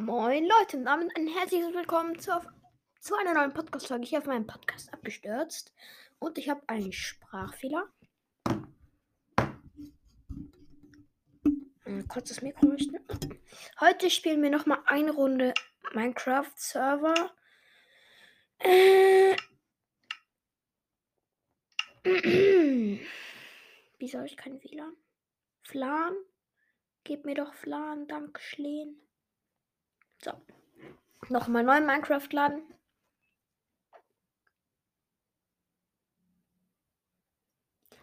Moin Leute und damit ein herzliches Willkommen zu, zu einer neuen Podcast-Folge hier auf meinem Podcast abgestürzt. Und ich habe einen Sprachfehler. Ein kurzes Mikro richten. Heute spielen wir nochmal eine Runde Minecraft-Server. Äh. Wieso habe ich kein WLAN? Flan? Gib mir doch Flan, danke Schleen. So. Nochmal neu Minecraft laden.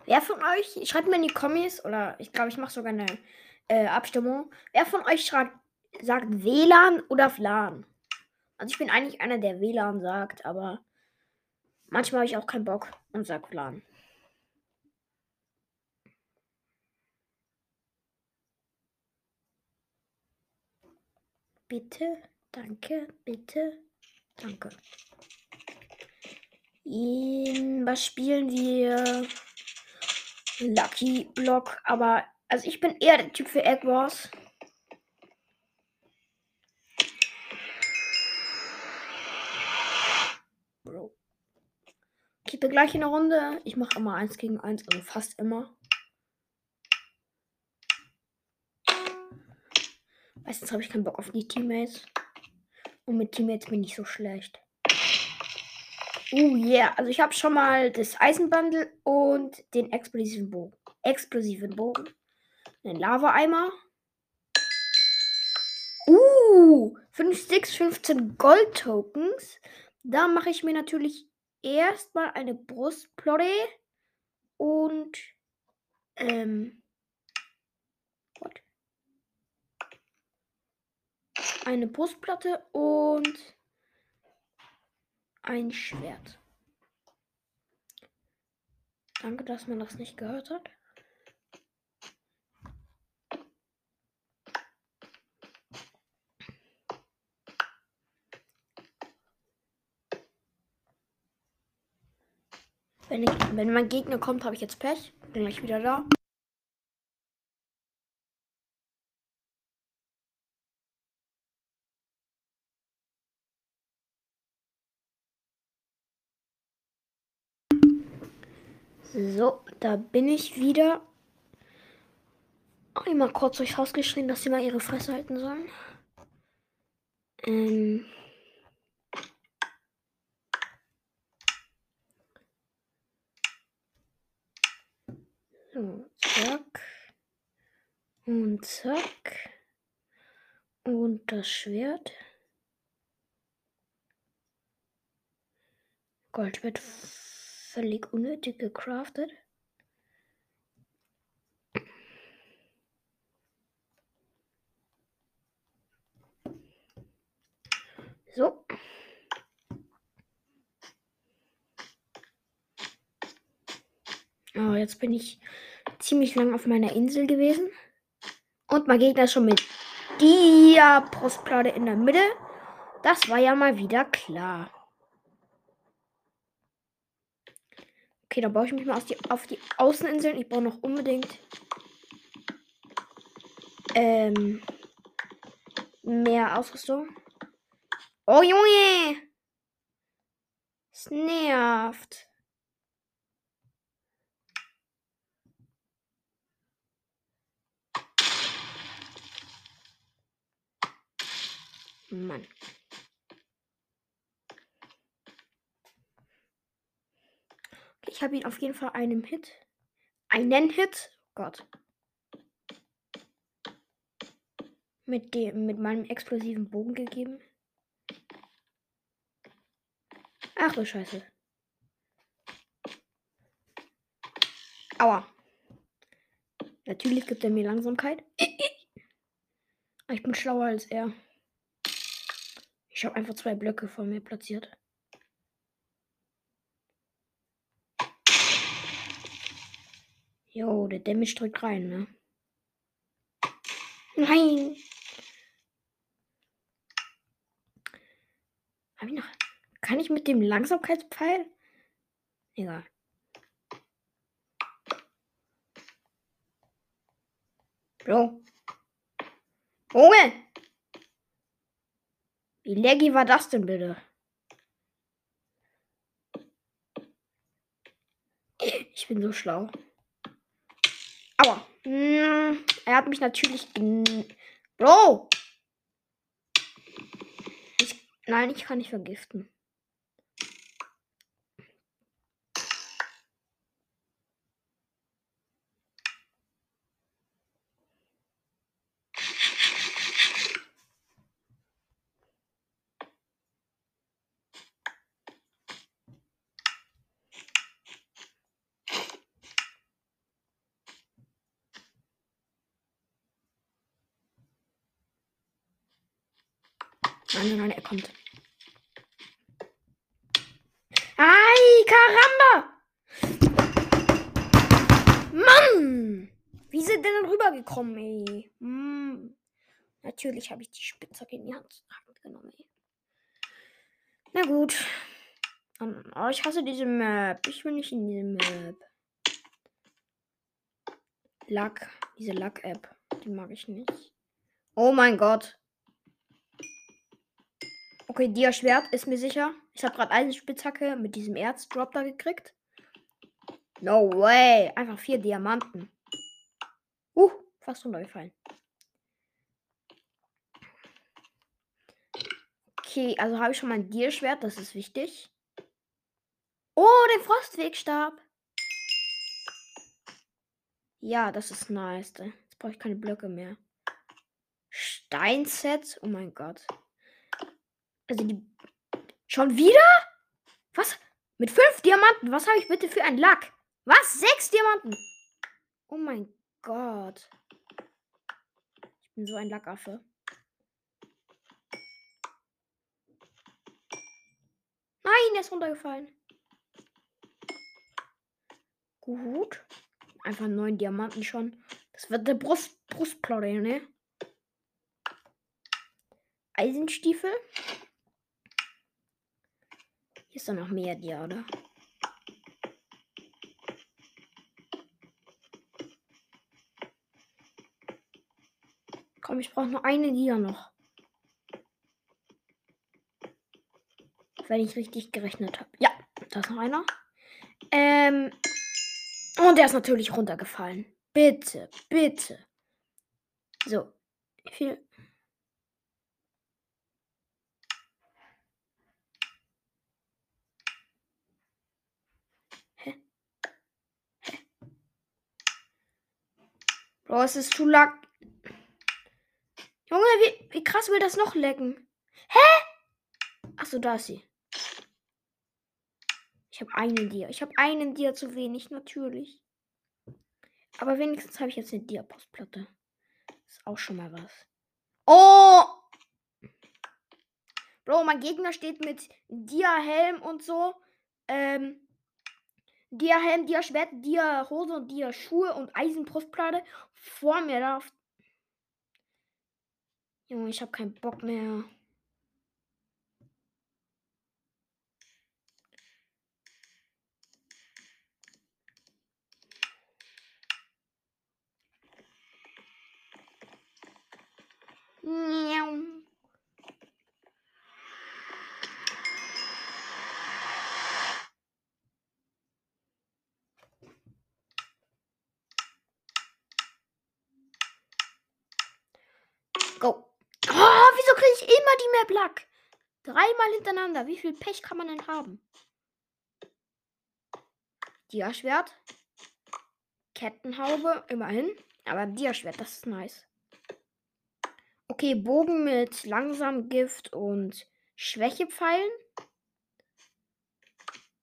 Wer von euch, schreibt mir in die Kommis, oder ich glaube, ich mache sogar eine äh, Abstimmung. Wer von euch schreibt, sagt WLAN oder FLAN? Also ich bin eigentlich einer, der WLAN sagt, aber manchmal habe ich auch keinen Bock und sage FLAN. Bitte, danke, bitte, danke. In, was spielen wir? Lucky Block, aber also ich bin eher der Typ für Egg Wars. Bro. Ich bin gleich in der Runde. Ich mache immer eins gegen eins, also fast immer. Meistens habe ich keinen Bock auf die Teammates. Und mit Teammates bin ich so schlecht. Oh yeah, also ich habe schon mal das Eisenbundle und den explosiven Bogen. Explosiven Bogen. Den Lava-Eimer. Uh, 5 Sticks, 15 Gold-Tokens. Da mache ich mir natürlich erstmal eine Brustplotte und ähm, eine Brustplatte und ein Schwert. Danke, dass man das nicht gehört hat. Wenn, ich, wenn mein Gegner kommt, habe ich jetzt Pech. Bin gleich wieder da. So, da bin ich wieder. Einmal kurz durchs Haus geschrien, dass sie mal ihre Fresse halten sollen. Ähm. So, zack. Und zack. Und das Schwert. Gold wird völlig unnötig gecraftet. So. Oh, jetzt bin ich ziemlich lang auf meiner Insel gewesen. Und mein Gegner ist schon mit der Brustplatte in der Mitte. Das war ja mal wieder klar. Okay, dann baue ich mich mal die, auf die Außeninseln. Ich brauche noch unbedingt ähm, mehr Ausrüstung. Oh Junge! Es nervt. Mann. Ich habe ihn auf jeden Fall einen Hit. Einen Hit? Oh Gott. Mit dem, mit meinem explosiven Bogen gegeben. Ach du Scheiße. Aua. Natürlich gibt er mir Langsamkeit. Ich bin schlauer als er. Ich habe einfach zwei Blöcke vor mir platziert. Jo, der Damage drückt rein, ne? Nein! Hab ich noch. Kann ich mit dem Langsamkeitspfeil? Egal. Bro. Junge! Wie laggy war das denn bitte? Ich bin so schlau. Er hat mich natürlich. Bro! Ich, nein, ich kann nicht vergiften. Nein, nein, er kommt. Ei, Karamba! Mann! Wie sind denn rübergekommen, ey? Hm. Natürlich habe ich die Spitzhacke in die Hand genommen, ey. Na gut. Oh, ich hasse diese Map. Ich will nicht in diese Map. Lack. Diese Lack-App. Die mag ich nicht. Oh mein Gott. Okay, Dia-Schwert ist mir sicher. Ich habe gerade Eisenspitzhacke mit diesem Erzdrop da gekriegt. No way. Einfach vier Diamanten. Uh, fast runtergefallen. Okay, also habe ich schon mal ein Dia-Schwert. Das ist wichtig. Oh, den Frostwegstab. Ja, das ist nice. Jetzt brauche ich keine Blöcke mehr. Steinset. Oh mein Gott. Also die. Schon wieder? Was? Mit fünf Diamanten? Was habe ich bitte für ein Lack? Was? Sechs Diamanten? Oh mein Gott. Ich bin so ein Lackaffe. Nein, er ist runtergefallen. Gut. Einfach neun Diamanten schon. Das wird der Brust Brustplatte, ne? Eisenstiefel. Ist doch noch mehr dir, oder? Komm, ich brauche nur eine Dia noch. Wenn ich richtig gerechnet habe. Ja, da ist noch einer. Ähm. Und der ist natürlich runtergefallen. Bitte, bitte. So. Wie viel? Bro, es ist zu lack. Junge, wie, wie krass will das noch lecken? Hä? Achso, da ist sie. Ich habe einen Dia. Ich habe einen Dia zu wenig, natürlich. Aber wenigstens habe ich jetzt eine Dia-Postplatte. Ist auch schon mal was. Oh! Bro, mein Gegner steht mit Dia-Helm und so. Ähm, Dia Helm, Dia Schwert, Dia Hose und Dia Schuhe und Eisenbrustplatte vor mir da. Junge, ich habe keinen Bock mehr. Miau. Go. Oh, wieso kriege ich immer die Map Lack? Dreimal hintereinander. Wie viel Pech kann man denn haben? Dia-Schwert. Kettenhaube, immerhin. Aber Dia-Schwert, das ist nice. Okay, Bogen mit langsam Gift und Schwächepfeilen.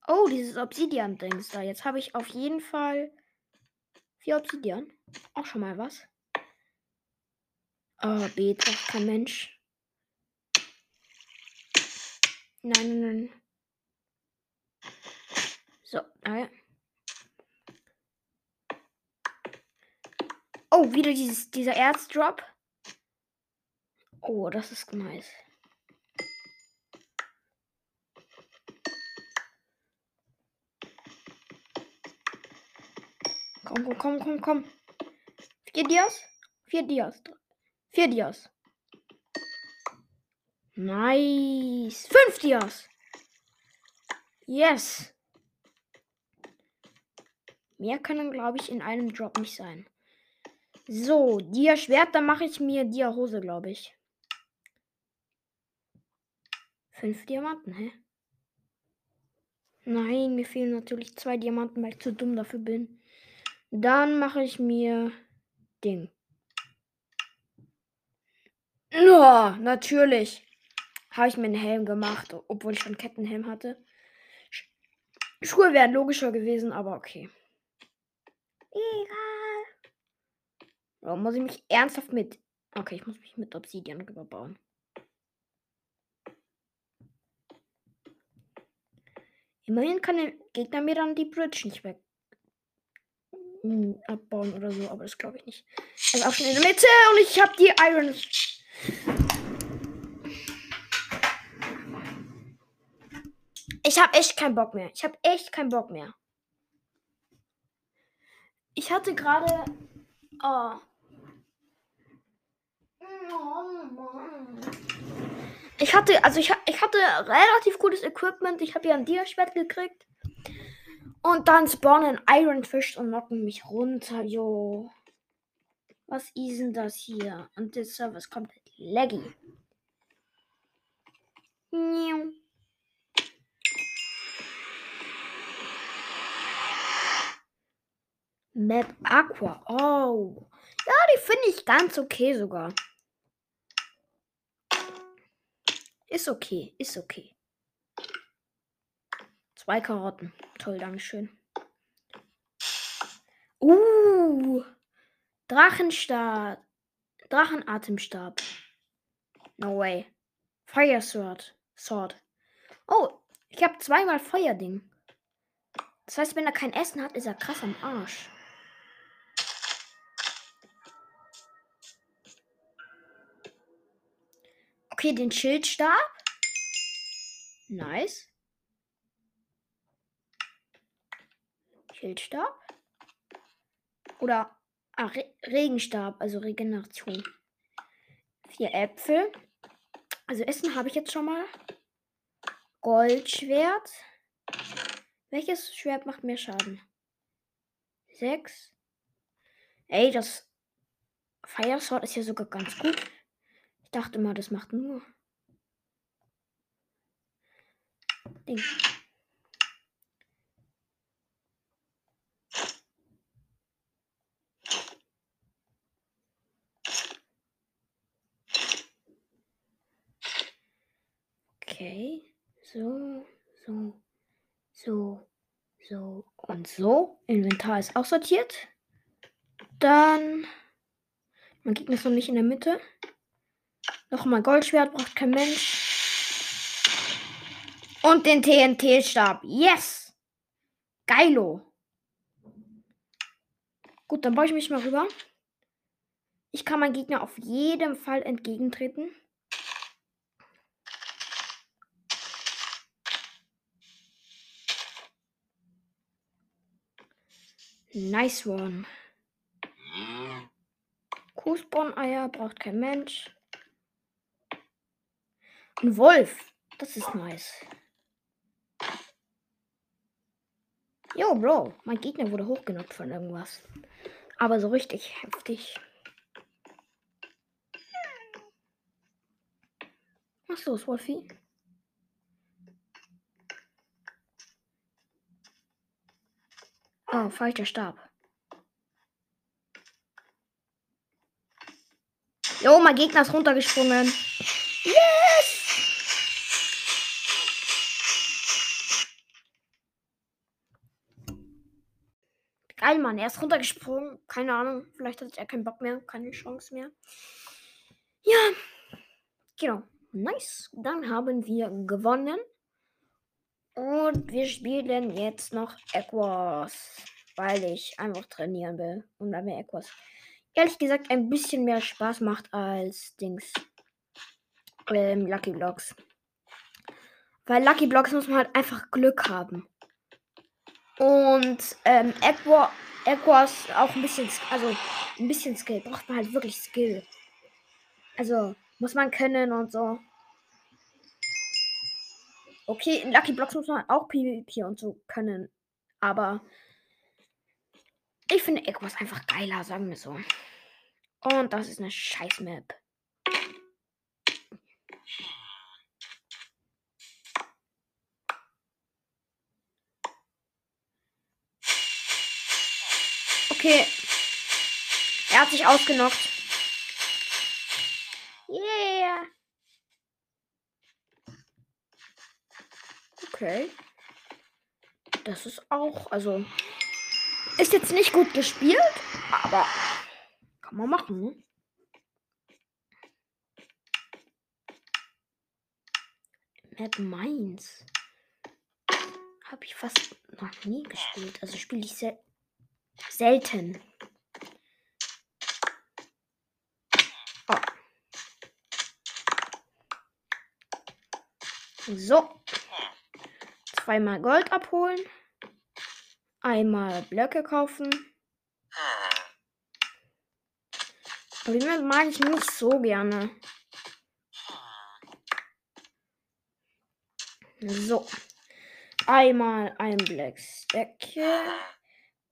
Oh, dieses Obsidian-Dings da. Jetzt habe ich auf jeden Fall vier Obsidian. Auch schon mal was. Oh, B kein Mensch. Nein, nein, nein. So, ah Oh, wieder dieses, dieser Erzdrop. Oh, das ist nice. Komm, komm, komm, komm, komm. Vier Dias? Vier Dias. Vier Dias. Nice. Fünf Dias. Yes. Mehr können, glaube ich, in einem Drop nicht sein. So, Dia Schwert, dann mache ich mir Dia Hose, glaube ich. Fünf Diamanten, hä? Nein, mir fehlen natürlich zwei Diamanten, weil ich zu dumm dafür bin. Dann mache ich mir Ding. No, natürlich habe ich mir einen Helm gemacht, obwohl ich schon Kettenhelm hatte. Schuhe wären logischer gewesen, aber okay. Egal. Oh, muss ich mich ernsthaft mit. Okay, ich muss mich mit Obsidian überbauen. Immerhin kann der Gegner mir dann die Bridge nicht weg hm, abbauen oder so, aber das glaube ich nicht. Er ist auch schon in der Mitte und ich habe die Iron. Ich habe echt keinen Bock mehr. Ich habe echt keinen Bock mehr. Ich hatte gerade. Oh. Ich hatte, also ich, ich hatte relativ gutes Equipment. Ich habe ja ein Dia-Schwert gekriegt. Und dann spawnen Ironfish und knocken mich runter, jo. Was ist denn das hier? Und der Server ist komplett laggy. Map Aqua. Oh. Ja, die finde ich ganz okay sogar. Ist okay, ist okay. Zwei Karotten. Toll, Dankeschön. Uh. Drachenstab. Drachenatemstab. No way. Fire Sword. Sword. Oh, ich habe zweimal Feuerding. Das heißt, wenn er kein Essen hat, ist er krass am Arsch. Okay, den Schildstab. Nice. Schildstab. Oder ah, Re Regenstab, also Regeneration. Vier Äpfel. Also Essen habe ich jetzt schon mal. Goldschwert. Welches Schwert macht mehr Schaden? Sechs. Ey, das Fire Sword ist ja sogar ganz gut. Ich dachte mal, das macht nur. Ding. Okay. So, so, so, so und so. Inventar ist auch sortiert. Dann. Man Gegner ist noch nicht in der Mitte. Nochmal Goldschwert braucht kein Mensch. Und den TNT-Stab. Yes! Geilo. Gut, dann baue ich mich mal rüber. Ich kann meinem Gegner auf jeden Fall entgegentreten. Nice one. Kuhspawn-Eier braucht kein Mensch. Ein Wolf. Das ist nice. Jo, Bro. Mein Gegner wurde hochgenockt von irgendwas. Aber so richtig heftig. Was los, Wolfie? Oh, falscher Stab. Jo, mein Gegner ist runtergesprungen. Yes! Geil, Mann. Er ist runtergesprungen. Keine Ahnung. Vielleicht hat er keinen Bock mehr. Keine Chance mehr. Ja. Genau. Nice. Dann haben wir gewonnen. Und wir spielen jetzt noch Equus, weil ich einfach trainieren will. Und dann mir Equus ehrlich gesagt ein bisschen mehr Spaß macht als Dings. Ähm, Lucky Blocks. Weil Lucky Blocks muss man halt einfach Glück haben. Und ähm, Equus, Equus auch ein bisschen, also ein bisschen Skill. Braucht man halt wirklich Skill. Also muss man können und so. Okay, in Lucky Blocks muss man auch PvP und so können. Aber ich finde Equus einfach geiler, sagen wir so. Und das ist eine scheiß Map. Okay. Er hat sich ausgenockt. Yeah. Okay. Das ist auch, also ist jetzt nicht gut gespielt, aber kann man machen. Ne? Map Mainz. Habe ich fast noch nie gespielt. Also spiele ich sel selten. Oh. So. Zweimal Gold abholen. Einmal Blöcke kaufen. Die mag ich nicht so gerne. So. Einmal ein Black Stack.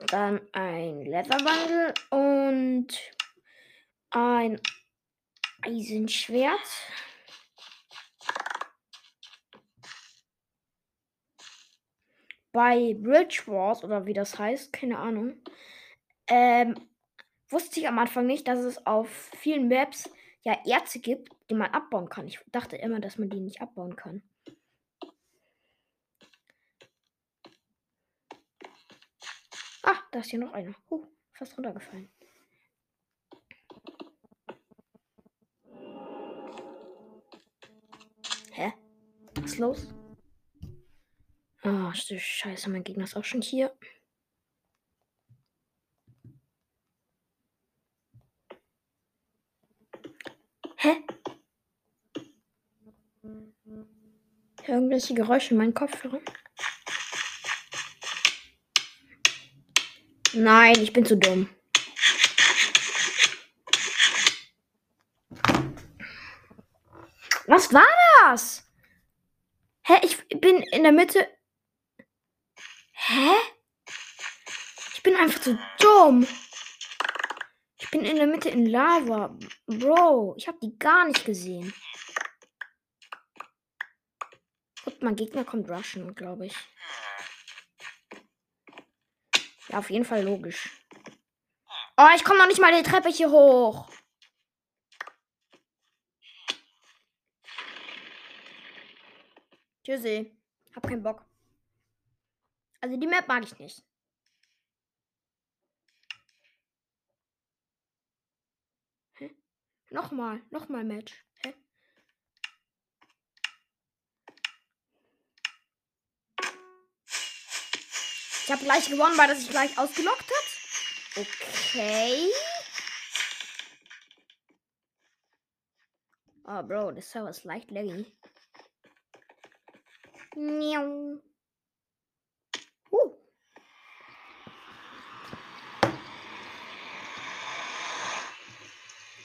Dann ein Leather Bundle und ein Eisenschwert. bei Bridge Wars oder wie das heißt, keine Ahnung, ähm, wusste ich am Anfang nicht, dass es auf vielen Maps ja Erze gibt, die man abbauen kann. Ich dachte immer, dass man die nicht abbauen kann. Ah, da ist hier noch einer. Huh, fast runtergefallen. Hä? Was ist los? Oh, scheiße, mein Gegner ist auch schon hier. Hä? Irgendwelche Geräusche in meinen Kopfhörern? Nein, ich bin zu dumm. Was war das? Hä, ich bin in der Mitte Hä? Ich bin einfach zu dumm. Ich bin in der Mitte in Lava. Bro, ich habe die gar nicht gesehen. Und mein Gegner kommt rushen, glaube ich. Ja, auf jeden Fall logisch. Oh, ich komme noch nicht mal die Treppe hier hoch. Tschüssi. Hab keinen Bock. Also die Map mag ich nicht. Hä? Nochmal, nochmal Match. Hä? Ich habe gleich gewonnen, weil das sich gleich ausgelockt hat. Okay. Oh, Bro, das Server ist leicht laggy. Miau.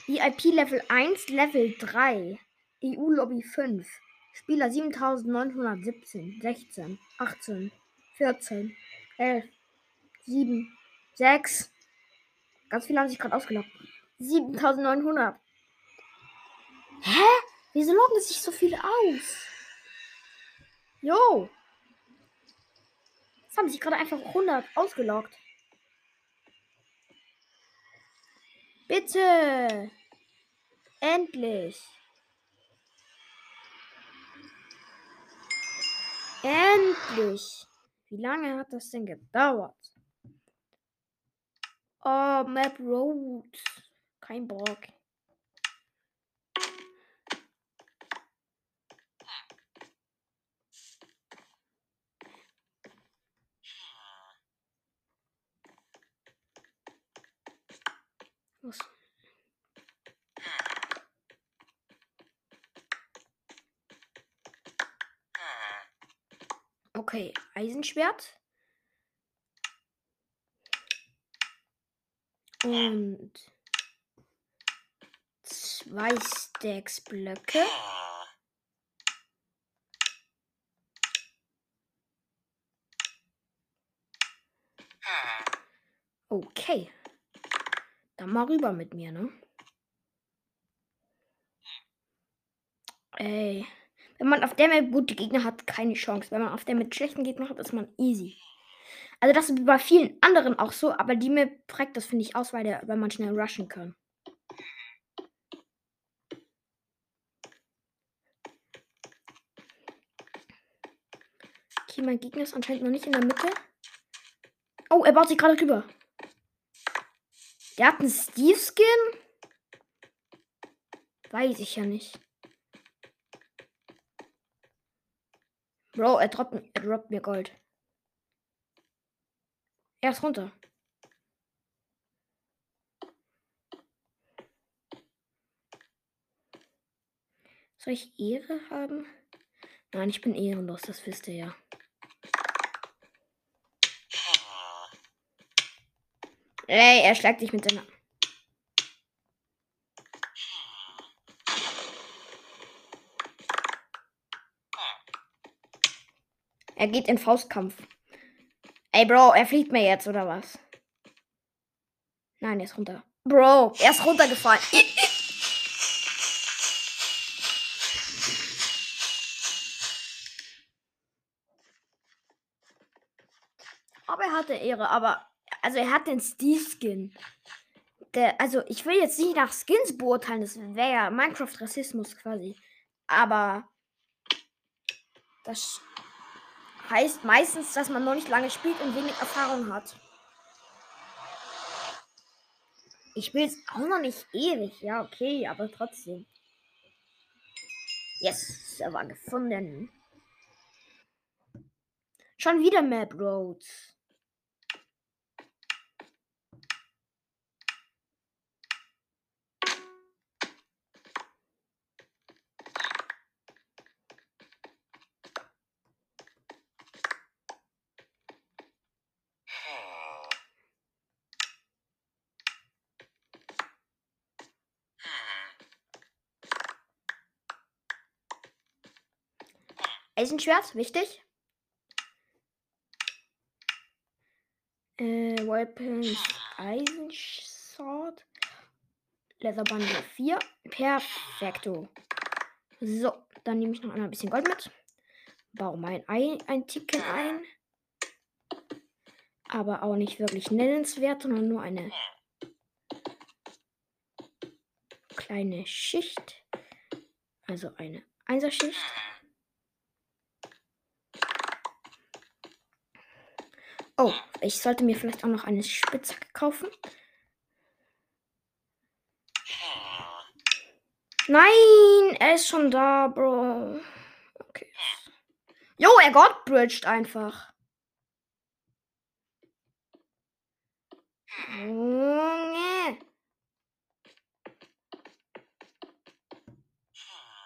VIP Level 1, Level 3. EU Lobby 5. Spieler 7917, 16, 18, 14, 11, 7, 6. Ganz viele haben sich gerade ausgelockt. 7900. Hä? Wieso loggen sich so viele aus? Jo. Es haben sich gerade einfach 100 ausgelockt. Bitte. Endlich. Endlich. Wie lange hat das denn gedauert? Oh, Map Road. Kein Bock. Was? Okay, Eisenschwert. Und zwei Stacks Blöcke. Okay. Dann mal rüber mit mir, ne? Ey. Wenn man auf der mit gute Gegner hat, keine Chance. Wenn man auf der mit schlechten Gegnern hat, ist man easy. Also das ist bei vielen anderen auch so, aber die Map prägt das, finde ich, aus, weil, der, weil man schnell rushen kann. Okay, mein Gegner ist anscheinend noch nicht in der Mitte. Oh, er baut sich gerade rüber. Der hat einen Steve-Skin? Weiß ich ja nicht. Bro, er droppt, er droppt mir Gold. Er ist runter. Soll ich Ehre haben? Nein, ich bin ehrenlos, das wisst ihr ja. Ey, er schlägt dich mit seiner. Er geht in Faustkampf. Ey, Bro, er fliegt mir jetzt, oder was? Nein, er ist runter. Bro, er ist runtergefallen. aber er hatte Ehre, aber also er hat den Steve-Skin. Also ich will jetzt nicht nach Skins beurteilen, das wäre ja Minecraft-Rassismus quasi. Aber das heißt meistens, dass man noch nicht lange spielt und wenig Erfahrung hat. Ich spiele es auch noch nicht ewig, ja, okay, aber trotzdem. Yes, Server gefunden. Schon wieder Map Roads. Eisenschwert, wichtig. Äh, Weapons, Eisensword. Leatherbundle 4. Perfekto. So, dann nehme ich noch ein bisschen Gold mit. Baue mein Ei ein Ticken ein. Aber auch nicht wirklich nennenswert, sondern nur eine kleine Schicht. Also eine Einserschicht. Oh, ich sollte mir vielleicht auch noch eine Spitzhacke kaufen. Nein, er ist schon da, Bro. Okay. Jo, er godbridged einfach. Junge.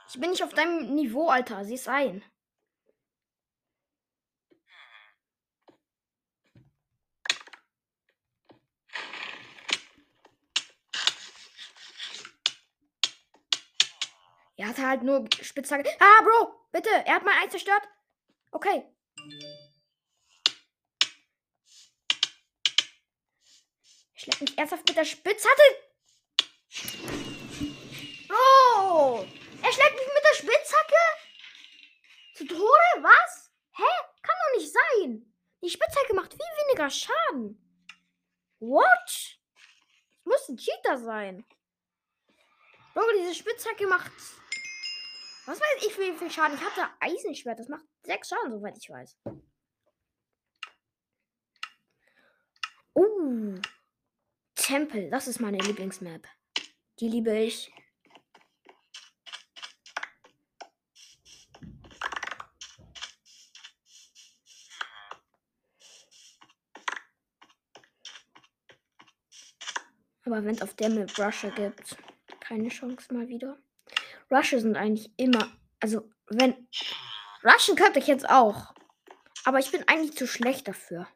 Ich bin nicht auf deinem Niveau, Alter. Sieh es ein. Er hatte halt nur Spitzhacke. Ah, Bro, bitte. Er hat mein Eis zerstört. Okay. Er schlägt mich ernsthaft mit der Spitzhacke. Bro, er schlägt mich mit der Spitzhacke. Zu Tode? Was? Hä? Kann doch nicht sein. Die Spitzhacke macht viel weniger Schaden. What? Muss ein Cheater sein. Bro, diese Spitzhacke macht was weiß ich, wie viel Schaden? Ich hatte Eisenschwert. Das macht sechs Schaden, soweit ich weiß. Uh. Tempel. Das ist meine Lieblingsmap. Die liebe ich. Aber wenn es auf der Map Rusher gibt, keine Chance mal wieder. Rusher sind eigentlich immer. Also, wenn. Rushen könnte ich jetzt auch. Aber ich bin eigentlich zu schlecht dafür.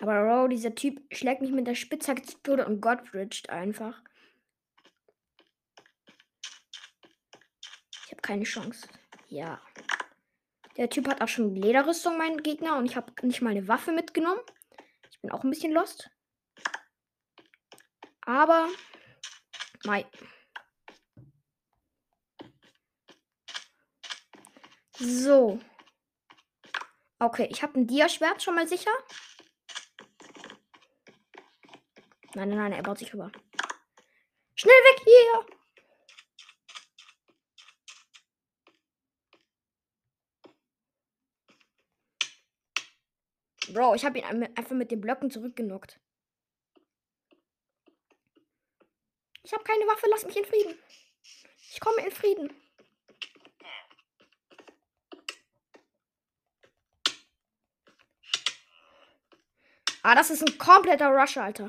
Aber Ro, dieser Typ schlägt mich mit der Spitzhacke zu Tode und Godbridged einfach. Ich habe keine Chance. Ja. Der Typ hat auch schon Lederrüstung, mein Gegner, und ich habe nicht mal eine Waffe mitgenommen. Ich bin auch ein bisschen lost. Aber. Mai. So. Okay, ich habe ein Dia-Schwert schon mal sicher. Nein, nein, nein, er baut sich rüber. Schnell weg hier! Bro, ich habe ihn einfach mit den Blöcken zurückgenockt. Ich habe keine Waffe, lass mich in Frieden. Ich komme in Frieden. Ah, das ist ein kompletter Rush, Alter.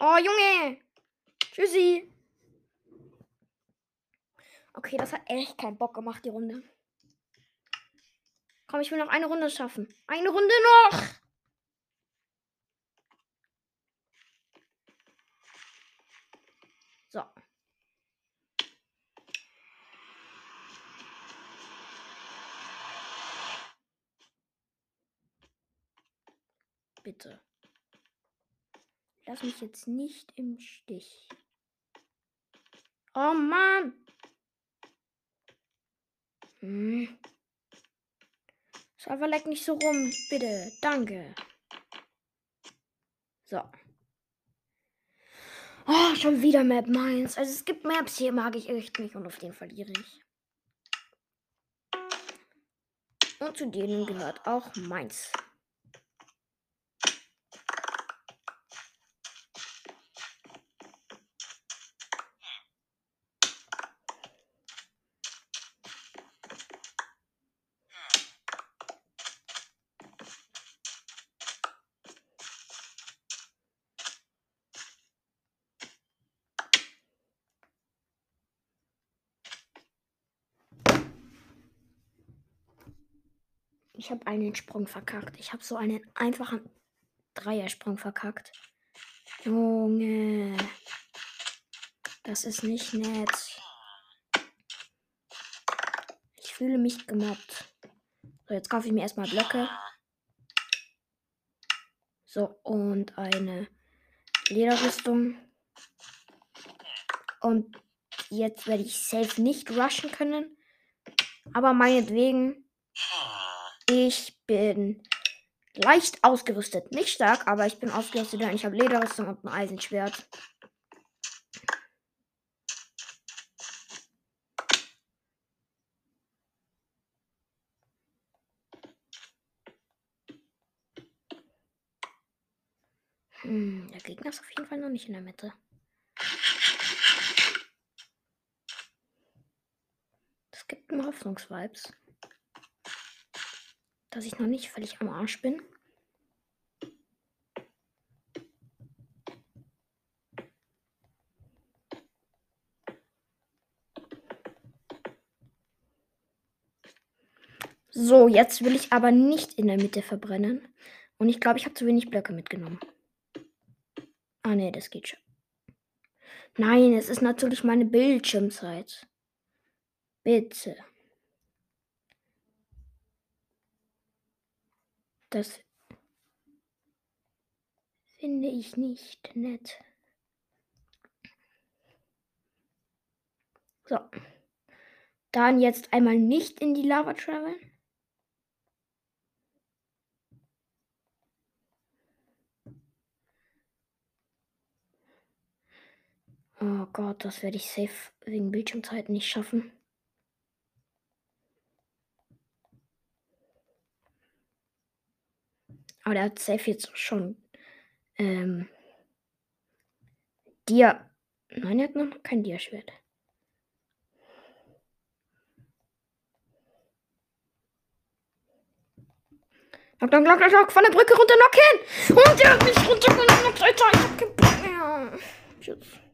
Oh, Junge. Tschüssi. Okay, das hat echt keinen Bock gemacht, die Runde. Komm, ich will noch eine Runde schaffen. Eine Runde noch. So. Bitte. Lass mich jetzt nicht im Stich. Oh Mann. Hm. Server leck nicht so rum, bitte. Danke. So. Oh, schon wieder Map Mainz. Also es gibt Maps hier, mag ich echt nicht und auf den verliere ich. Und zu denen gehört auch Mainz. Ich habe einen Sprung verkackt. Ich habe so einen einfachen Dreiersprung verkackt. Junge. Das ist nicht nett. Ich fühle mich gemobbt. So, jetzt kaufe ich mir erstmal Blöcke. So, und eine Lederrüstung. Und jetzt werde ich safe nicht rushen können. Aber meinetwegen ich bin leicht ausgerüstet. Nicht stark, aber ich bin ausgerüstet, denn ich habe Lederrüstung und ein Eisenschwert. Hm, der Gegner ist auf jeden Fall noch nicht in der Mitte. Das gibt mir Hoffnungsvibes dass ich noch nicht völlig am Arsch bin. So, jetzt will ich aber nicht in der Mitte verbrennen. Und ich glaube, ich habe zu wenig Blöcke mitgenommen. Ah, nee, das geht schon. Nein, es ist natürlich meine Bildschirmzeit. Bitte. Das finde ich nicht nett. So. Dann jetzt einmal nicht in die Lava traveln. Oh Gott, das werde ich safe wegen Bildschirmzeit nicht schaffen. Aber der hat safe jetzt schon. Ähm, Dia. Nein, er hat noch kein Dia-Schwert. Lock, lock, lock, lock, lock, von der Brücke runter, lock hin! Und der hat mich runtergelockt, Alter, ich hab keinen Bock mehr. Tschüss.